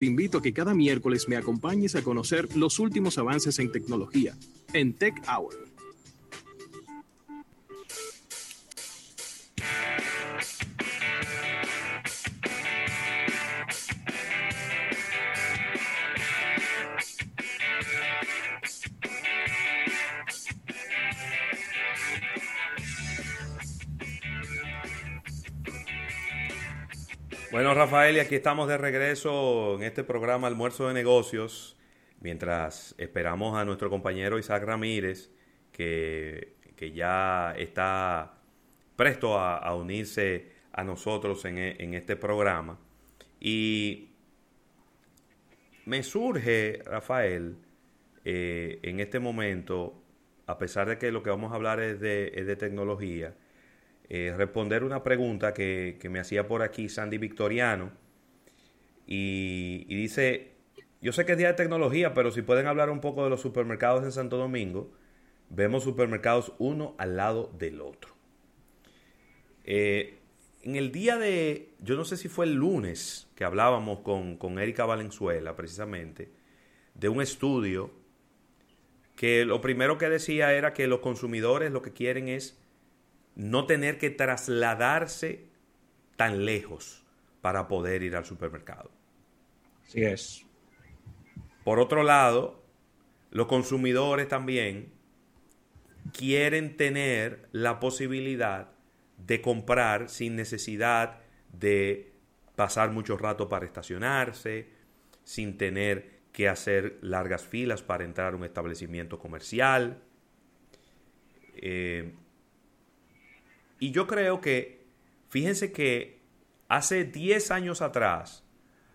Te invito a que cada miércoles me acompañes a conocer los últimos avances en tecnología en Tech Hour. Bueno, Rafael, y aquí estamos de regreso en este programa Almuerzo de Negocios, mientras esperamos a nuestro compañero Isaac Ramírez, que, ya está presto a, unirse a nosotros en, en, este programa. Y me surge, Rafael, eh, en este momento, a pesar de que lo que vamos a hablar es de, es de tecnología, eh, responder una pregunta que, me hacía por aquí Sandy Victoriano. Y, dice, yo sé que es día de tecnología, pero si pueden hablar un poco de los supermercados en Santo Domingo, vemos supermercados uno al lado del otro. Eh, en el día de, yo no sé si fue el lunes que hablábamos con, con Erika Valenzuela precisamente, de un estudio que lo primero que decía era que los consumidores lo que quieren es no tener que trasladarse tan lejos para poder ir al supermercado. Así es. Por otro lado, los consumidores también quieren tener la posibilidad de comprar sin necesidad de pasar mucho rato para estacionarse, sin tener que hacer largas filas para entrar a un establecimiento comercial. Eh, y yo creo que, fíjense que hace 10 años atrás,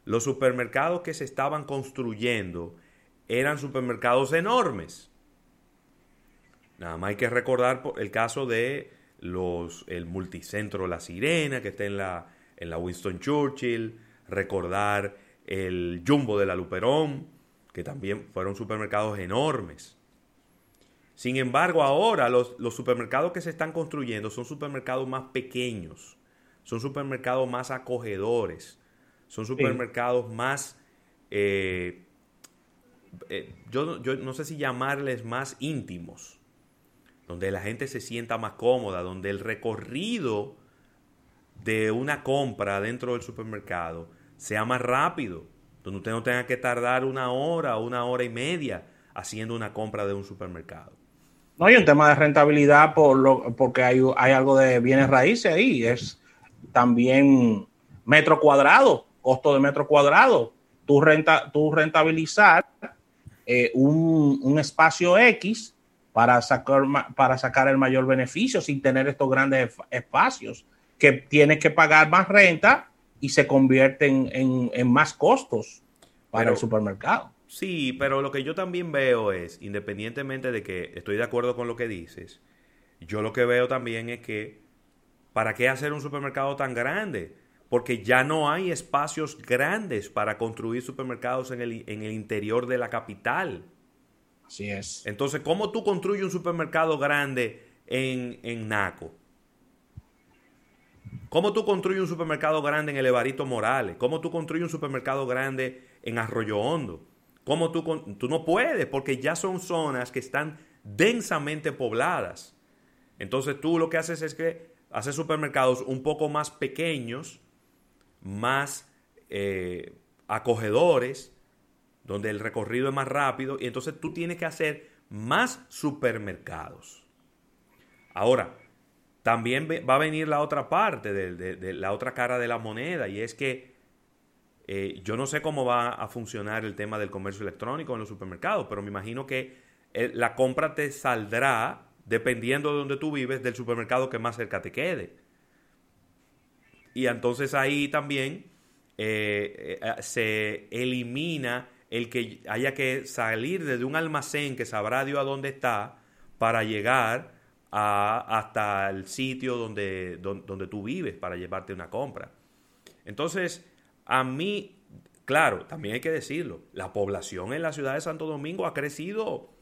los supermercados que se estaban construyendo eran supermercados enormes. Nada más hay que recordar el caso de los, el multicentro La Sirena, que está en la, en la Winston Churchill, recordar el Jumbo de la Luperón, que también fueron supermercados enormes. Sin embargo, ahora los, supermercados que se están construyendo son supermercados más pequeños, son supermercados más acogedores, son supermercados más, eh, eh, yo, yo no sé si llamarles más íntimos, donde la gente se sienta más cómoda, donde el recorrido de una compra dentro del supermercado sea más rápido, donde usted no tenga que tardar una hora o una hora y media haciendo una compra de un supermercado. No hay un tema de rentabilidad por lo, porque hay, algo de bienes raíces ahí. Es también metro cuadrado, costo de metro cuadrado. Tú, renta, tú rentabilizar eh, un, espacio X para sacar, para sacar el mayor beneficio sin tener estos grandes espacios que tienes que pagar más renta y se convierten en, más costos para el supermercado. Sí, pero lo que yo también veo es, independientemente de que estoy de acuerdo con lo que dices, yo lo que veo también es que, ¿para qué hacer un supermercado tan grande? Porque ya no hay espacios grandes para construir supermercados en el, en el interior de la capital. Así es. Entonces, ¿cómo tú construyes un supermercado grande en, en Naco? ¿Cómo tú construyes un supermercado grande en el Evarito Morales? ¿Cómo tú construyes un supermercado grande en Arroyo Hondo? ¿Cómo tú, tú no puedes? Porque ya son zonas que están densamente pobladas. Entonces tú lo que haces es que haces supermercados un poco más pequeños, más eh, acogedores, donde el recorrido es más rápido, y entonces tú tienes que hacer más supermercados. Ahora, también va a venir la otra parte, de la otra cara de la moneda, y es que eh, yo no sé cómo va a funcionar el tema del comercio electrónico en los supermercados, pero me imagino que eh, la compra te saldrá, dependiendo de donde tú vives, del supermercado que más cerca te quede. Y entonces ahí también eh, se elimina el que haya que salir desde un almacén que sabrá Dios a dónde está para llegar hasta el sitio donde, donde tú vives para llevarte una compra. Entonces, a mí, claro, también hay que decirlo, la población en la ciudad de Santo Domingo ha crecido,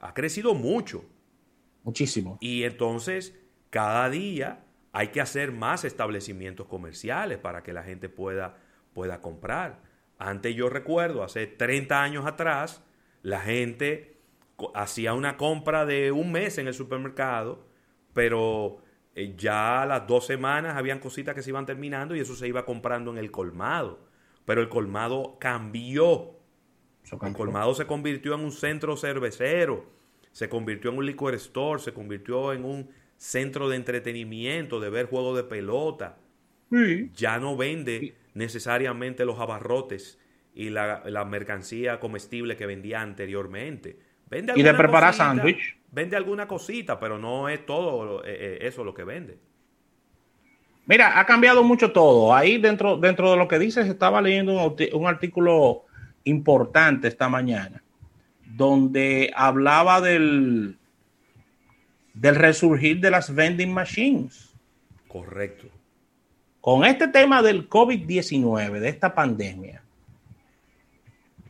ha crecido mucho. Muchísimo. Y entonces, cada día hay que hacer más establecimientos comerciales para que la gente pueda, pueda comprar. Antes yo recuerdo, hace 30 años atrás, la gente hacía una compra de un mes en el supermercado, pero eh, ya a las dos semanas habían cositas que se iban terminando y eso se iba comprando en el colmado. Pero el colmado cambió. El colmado se convirtió en un centro cervecero, se convirtió en un liquor store, se convirtió en un centro de entretenimiento, de ver juegos de pelota. Ya no vende necesariamente los abarrotes y la, mercancía comestible que vendía anteriormente. Vende y de preparar sándwich. Vende alguna cosita, pero no es todo eh, eh, eso lo que vende. Mira, ha cambiado mucho todo. Ahí dentro, dentro de lo que dices, estaba leyendo un, artículo importante esta mañana, donde hablaba del, del resurgir de las vending machines. Correcto. Con este tema del COVID-19, de esta pandemia,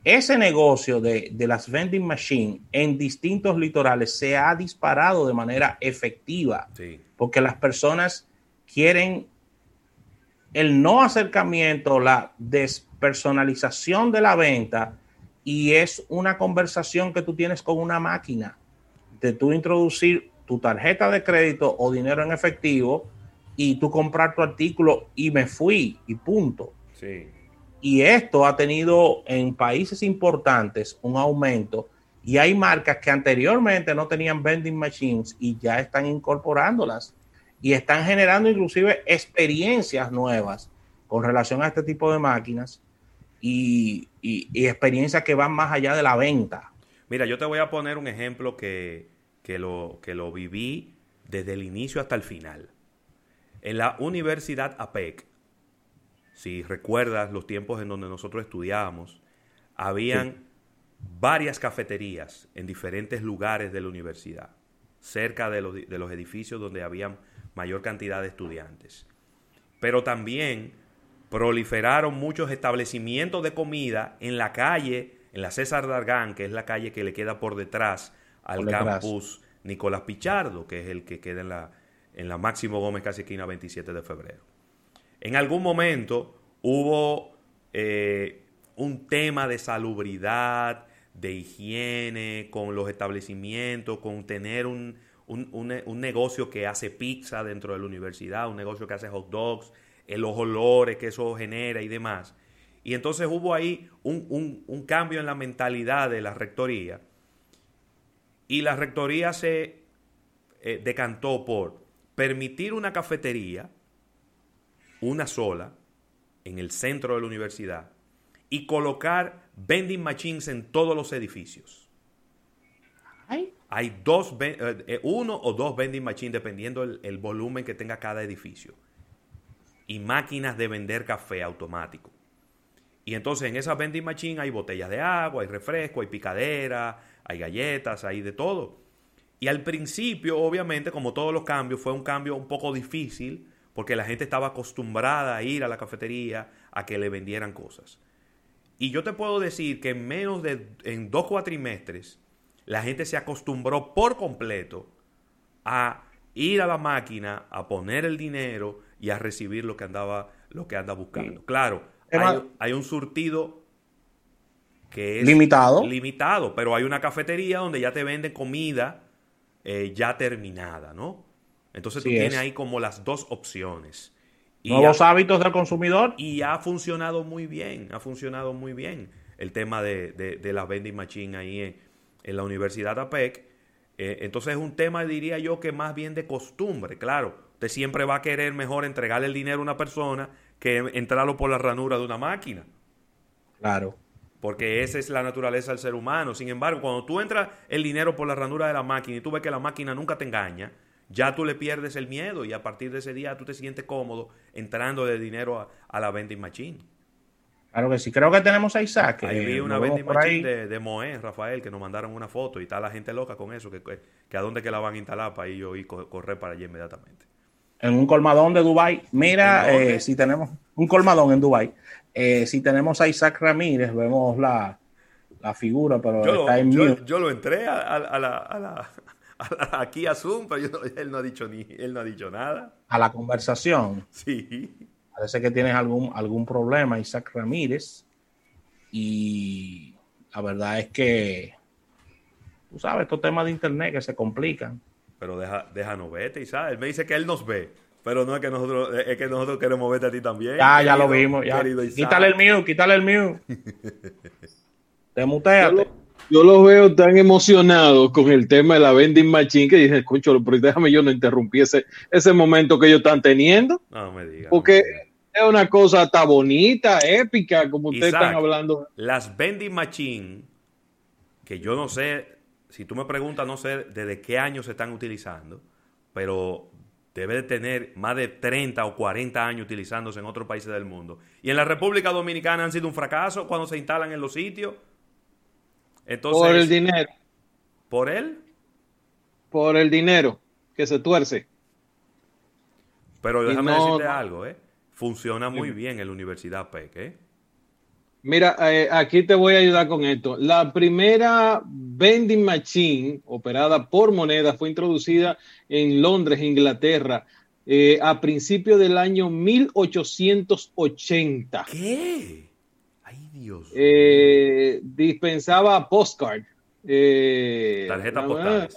ese negocio de, las vending machines en distintos litorales se ha disparado de manera efectiva, porque las personas quieren el no acercamiento, la despersonalización de la venta y es una conversación que tú tienes con una máquina de tú introducir tu tarjeta de crédito o dinero en efectivo y tú comprar tu artículo y me fui y punto. Sí. Y esto ha tenido en países importantes un aumento y hay marcas que anteriormente no tenían vending machines y ya están incorporándolas y están generando inclusive experiencias nuevas con relación a este tipo de máquinas y, experiencias que van más allá de la venta. Mira, yo te voy a poner un ejemplo que, lo, que lo viví desde el inicio hasta el final. En la Universidad APEC, si recuerdas los tiempos en donde nosotros estudiábamos, habían varias cafeterías en diferentes lugares de la universidad, cerca de los, de los edificios donde habían mayor cantidad de estudiantes. Pero también proliferaron muchos establecimientos de comida en la calle, en la César Dargán, que es la calle que le queda por detrás al campus Nicolás Pichardo, que es el que queda en la, en la Máximo Gómez, casi esquina 27 de febrero. En algún momento hubo eh, un tema de salubridad, de higiene con los establecimientos, con tener un, negocio que hace pizza dentro de la universidad, un negocio que hace hot dogs, los olores que eso genera y demás. Y entonces hubo ahí un, cambio en la mentalidad de la rectoría. Y la rectoría se eh, decantó por permitir una cafetería una sola, en el centro de la universidad, y colocar vending machines en todos los edificios. Hay dos, eh, eh, uno o dos vending machines dependiendo el, volumen que tenga cada edificio. Y máquinas de vender café automático. Y entonces en esas vending machines hay botellas de agua, hay refresco, hay picadera, hay galletas, hay de todo. Y al principio, obviamente, como todos los cambios, fue un cambio un poco difícil porque la gente estaba acostumbrada a ir a la cafetería a que le vendieran cosas. Y yo te puedo decir que en menos de en dos cuatrimestres la gente se acostumbró por completo a ir a la máquina, a poner el dinero y a recibir lo que andaba lo que anda buscando. Claro, hay, un surtido que es limitado. limitado, pero hay una cafetería donde ya te venden comida eh, ya terminada, ¿no? Entonces tú tienes ahí como las dos opciones. Y Nuevos hábitos del consumidor. Y ha funcionado muy bien, ha funcionado muy bien el tema de, de, las vending machine ahí en, la Universidad APEC. Eh, entonces es un tema, diría yo, que más bien de costumbre. Claro, usted siempre va a querer mejor entregarle el dinero a una persona que entrarlo por la ranura de una máquina. Claro. Porque esa es la naturaleza del ser humano. Sin embargo, cuando tú entras el dinero por la ranura de la máquina y tú ves que la máquina nunca te engaña, ya tú le pierdes el miedo y a partir de ese día tú te sientes cómodo entrando de dinero a, la vending machine. Claro que sí, creo que tenemos a Isaac. Ahí vi una vending machine de, de Moé, Rafael, que nos mandaron una foto y está la gente loca con eso, que, que, a dónde que la van a instalar para ir yo y correr para allá inmediatamente. En un colmadón de Dubai. Mira, eh, si tenemos un colmadón en Dubai, eh, si tenemos a Isaac Ramírez, vemos la, figura, pero está en yo, yo, lo entré a la, aquí a Zoom, pero él, no ha dicho ni, él no ha dicho nada. A la conversación. Sí. Parece que tienes algún, algún problema, Isaac Ramírez. Y la verdad es que, tú sabes, estos temas de internet que se complican. Pero deja, déjanos vete, Isabel. Él me dice que él nos ve. Pero no es que nosotros, es que nosotros queremos verte a ti también. Ya, ya lo vimos. Ya. Quítale el mío, quítale el mío. Te muteate. Yo los veo tan emocionados con el tema de la vending machine que dicen, escucho, pero déjame yo no interrumpir ese, ese momento que ellos están teniendo. No me digas. Porque es una cosa tan bonita, épica, como ustedes están hablando. Las vending machine, que yo no sé, si tú me preguntas, no sé desde qué año se están utilizando, pero debe de tener más de 30 o 40 años utilizándose en otros países del mundo. Y en la República Dominicana han sido un fracaso cuando se instalan en los sitios por el dinero. ¿Por él? Por el dinero que se tuerce. Pero déjame decirte algo, ¿eh? Funciona muy bien en la Universidad PEC, ¿eh? Mira, eh, aquí te voy a ayudar con esto. La primera vending machine operada por moneda fue introducida en Londres, Inglaterra, eh, a principios del año 1880. ¿Qué? Eh, dispensaba postcard. Eh, Tarjetas postales.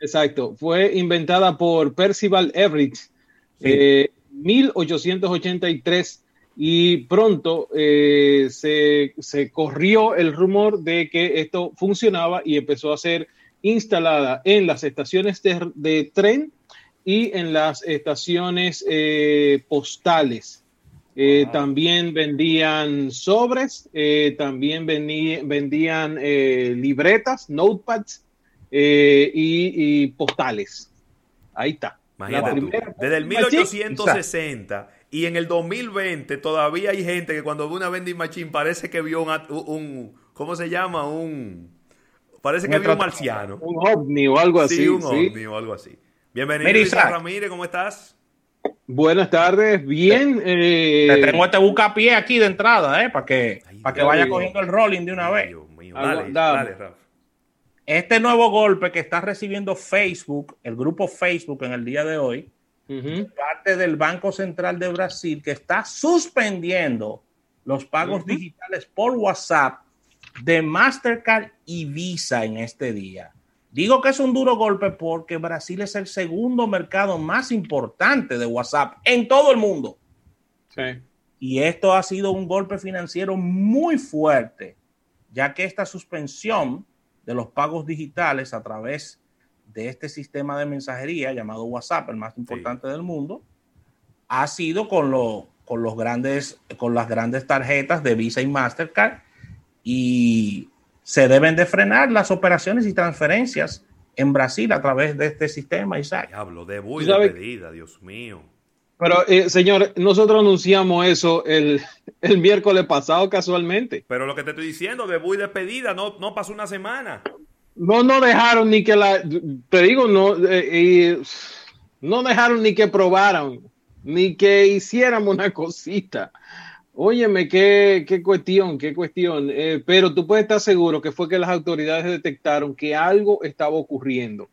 Exacto. Fue inventada por Percival Everett en 1883 y pronto eh, se, corrió el rumor de que esto funcionaba y empezó a ser instalada en las estaciones de, tren y en las estaciones postales. Eh, también vendían sobres, eh, también vendían eh, libretas, notepads y, postales. Ahí está. desde el 1860 y en el 2020 todavía hay gente que cuando ve una vending machine parece que vio un, ¿cómo se llama? Un, parece que vio un marciano. Un ovni o algo así. Sí, un ovni o algo así. Bienvenido, Ramírez, ¿cómo estás? Buenas tardes, bien. Eh... Te tengo este bucapié aquí de entrada, ¿eh? Para que, para que vaya cogiendo el rolling de una vez. Dale, dale, Este nuevo golpe que está recibiendo Facebook, el grupo Facebook en el día de hoy, parte del Banco Central de Brasil, que está suspendiendo los pagos digitales por WhatsApp de Mastercard y Visa en este día. Digo que es un duro golpe porque Brasil es el segundo mercado más importante de WhatsApp en todo el mundo. Y esto ha sido un golpe financiero muy fuerte, ya que esta suspensión de los pagos digitales a través de este sistema de mensajería llamado WhatsApp, el más importante del mundo, ha sido con, con, los grandes, con las grandes tarjetas de Visa y Mastercard. Y se deben de frenar las operaciones y transferencias en Brasil a través de este sistema, Isaac. Diablo, de muy de pedida, Dios mío. Pero, eh, señor, nosotros anunciamos eso el, miércoles pasado casualmente. Pero lo que te estoy diciendo, de muy de pedida, no, no pasó una semana. No no dejaron ni que la, te digo, no, eh, no dejaron ni que probaran, ni que hiciéramos una cosita. Óyeme, qué, qué cuestión, qué cuestión. Eh, pero tú puedes estar seguro que fue que las autoridades detectaron que algo estaba ocurriendo.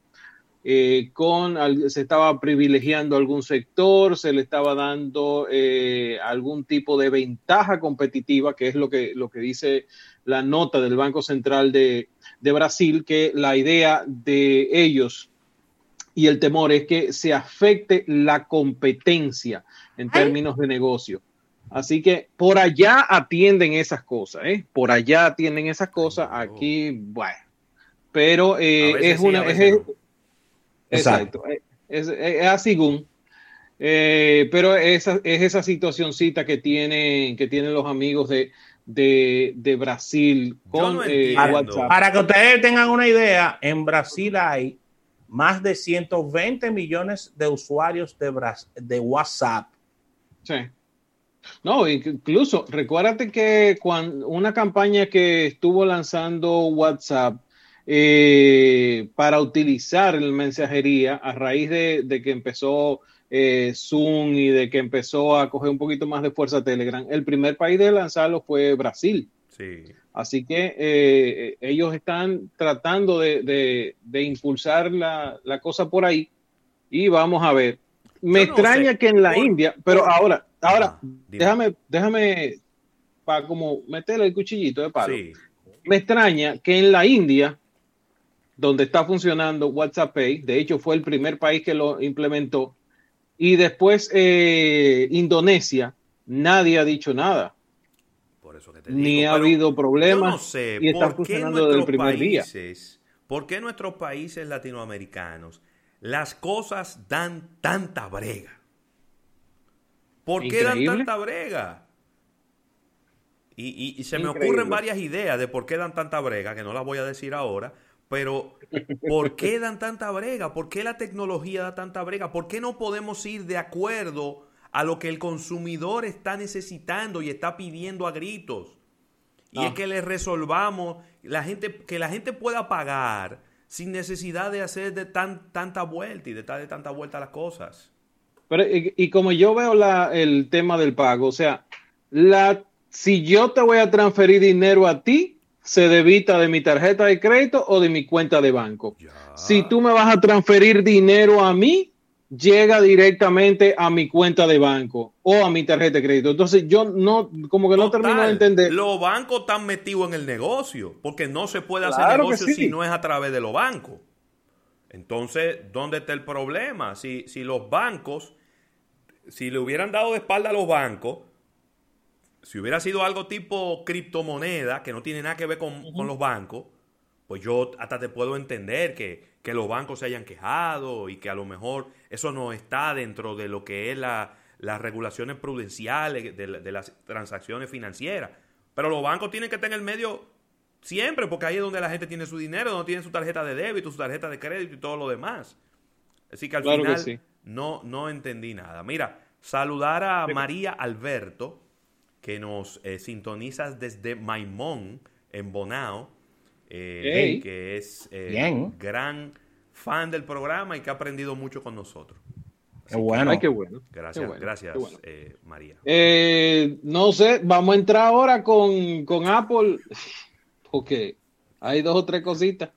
Eh, con se estaba privilegiando algún sector, se le estaba dando eh, algún tipo de ventaja competitiva, que es lo que, lo que dice la nota del Banco Central de, de Brasil, que la idea de ellos y el temor es que se afecte la competencia en términos de negocio. Así que por allá atienden esas cosas, ¿eh? Por allá atienden esas cosas. Aquí, bueno. Pero eh, es una. Exacto. Es, así, eh, pero esa, es esa situacioncita que tienen, que tienen los amigos de, de, Brasil con eh, WhatsApp. Para que ustedes tengan una idea, en Brasil hay más de 120 millones de usuarios de, de WhatsApp. Sí. No, incluso recuérdate que cuando una campaña que estuvo lanzando WhatsApp eh, para utilizar la mensajería a raíz de, que empezó eh, Zoom y de que empezó a coger un poquito más de fuerza Telegram, el primer país de lanzarlo fue Brasil. Sí. Así que eh, ellos están tratando de, impulsar la, cosa por ahí y vamos a ver. Me extraña que en la India, pero ahora, Ahora, déjame, déjame para como meterle el cuchillito de palo. Me extraña que en la India, donde está funcionando WhatsApp Pay, de hecho fue el primer país que lo implementó, y después eh, Indonesia, nadie ha dicho nada. Por eso que Ni ha habido problemas y está funcionando desde el primer día. ¿Por qué nuestros países latinoamericanos las cosas dan tanta brega? ¿Por qué dan tanta brega? Y, se me ocurren varias ideas de por qué dan tanta brega, que no las voy a decir ahora, pero ¿por qué dan tanta brega? ¿Por qué la tecnología da tanta brega? ¿Por qué no podemos ir de acuerdo a lo que el consumidor está necesitando y está pidiendo a gritos? Y es ah. que le resolvamos, la gente, que la gente pueda pagar sin necesidad de hacer de tan, tanta vuelta y de darle tanta vuelta a las cosas. Pero, y, como yo veo la, el tema del pago, o sea, la si yo te voy a transferir dinero a ti, se debita de mi tarjeta de crédito o de mi cuenta de banco. Si tú me vas a transferir dinero a mí, llega directamente a mi cuenta de banco o a mi tarjeta de crédito. Entonces yo no, como que no termino de entender. Los bancos están metidos en el negocio, porque no se puede hacer negocio si no es a través de los bancos. Entonces, ¿dónde está el problema? Si, si los bancos, si le hubieran dado de espalda a los bancos, si hubiera sido algo tipo criptomoneda, que no tiene nada que ver con, los bancos, pues yo hasta te puedo entender que, los bancos se hayan quejado y que a lo mejor eso no está dentro de lo que es la, las regulaciones prudenciales de, las transacciones financieras. Pero los bancos tienen que estar en el medio siempre, porque ahí es donde la gente tiene su dinero, donde tiene su tarjeta de débito, su tarjeta de crédito y todo lo demás. Así que al final no, no entendí nada. Mira, saludar a María Alberto que nos eh, sintonizas desde Maimón, en Bonao, eh, que es eh, gran fan del programa y que ha aprendido mucho con nosotros. Qué bueno. Ay, qué bueno. Gracias, gracias María. no sé, vamos a entrar ahora con, con Apple, porque hay dos o tres cositas.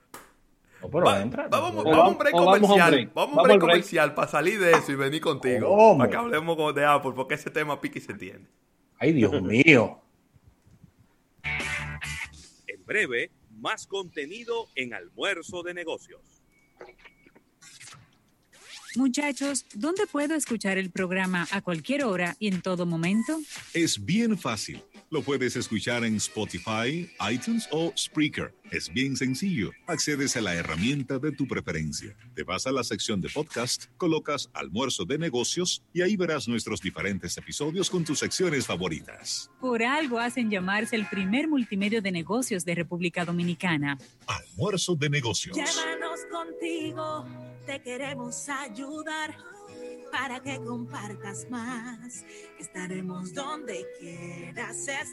Vamos, a un break comercial. Vamos a un break, comercial para salir de eso y venir contigo. Para que hablemos de Apple, porque ese tema pique se entiende. Ay, Dios mío. En breve, más contenido en almuerzo de negocios. Muchachos, ¿dónde puedo escuchar el programa a cualquier hora y en todo momento? Es bien fácil. Lo puedes escuchar en Spotify, iTunes o Spreaker. Es bien sencillo. Accedes a la herramienta de tu preferencia. Te vas a la sección de podcast, colocas almuerzo de negocios y ahí verás nuestros diferentes episodios con tus secciones favoritas. Por algo hacen llamarse el primer multimedio de negocios de República Dominicana. Almuerzo de negocios. Llévanos contigo, te queremos ayudar para que compartas más. Estaremos donde quieras estar.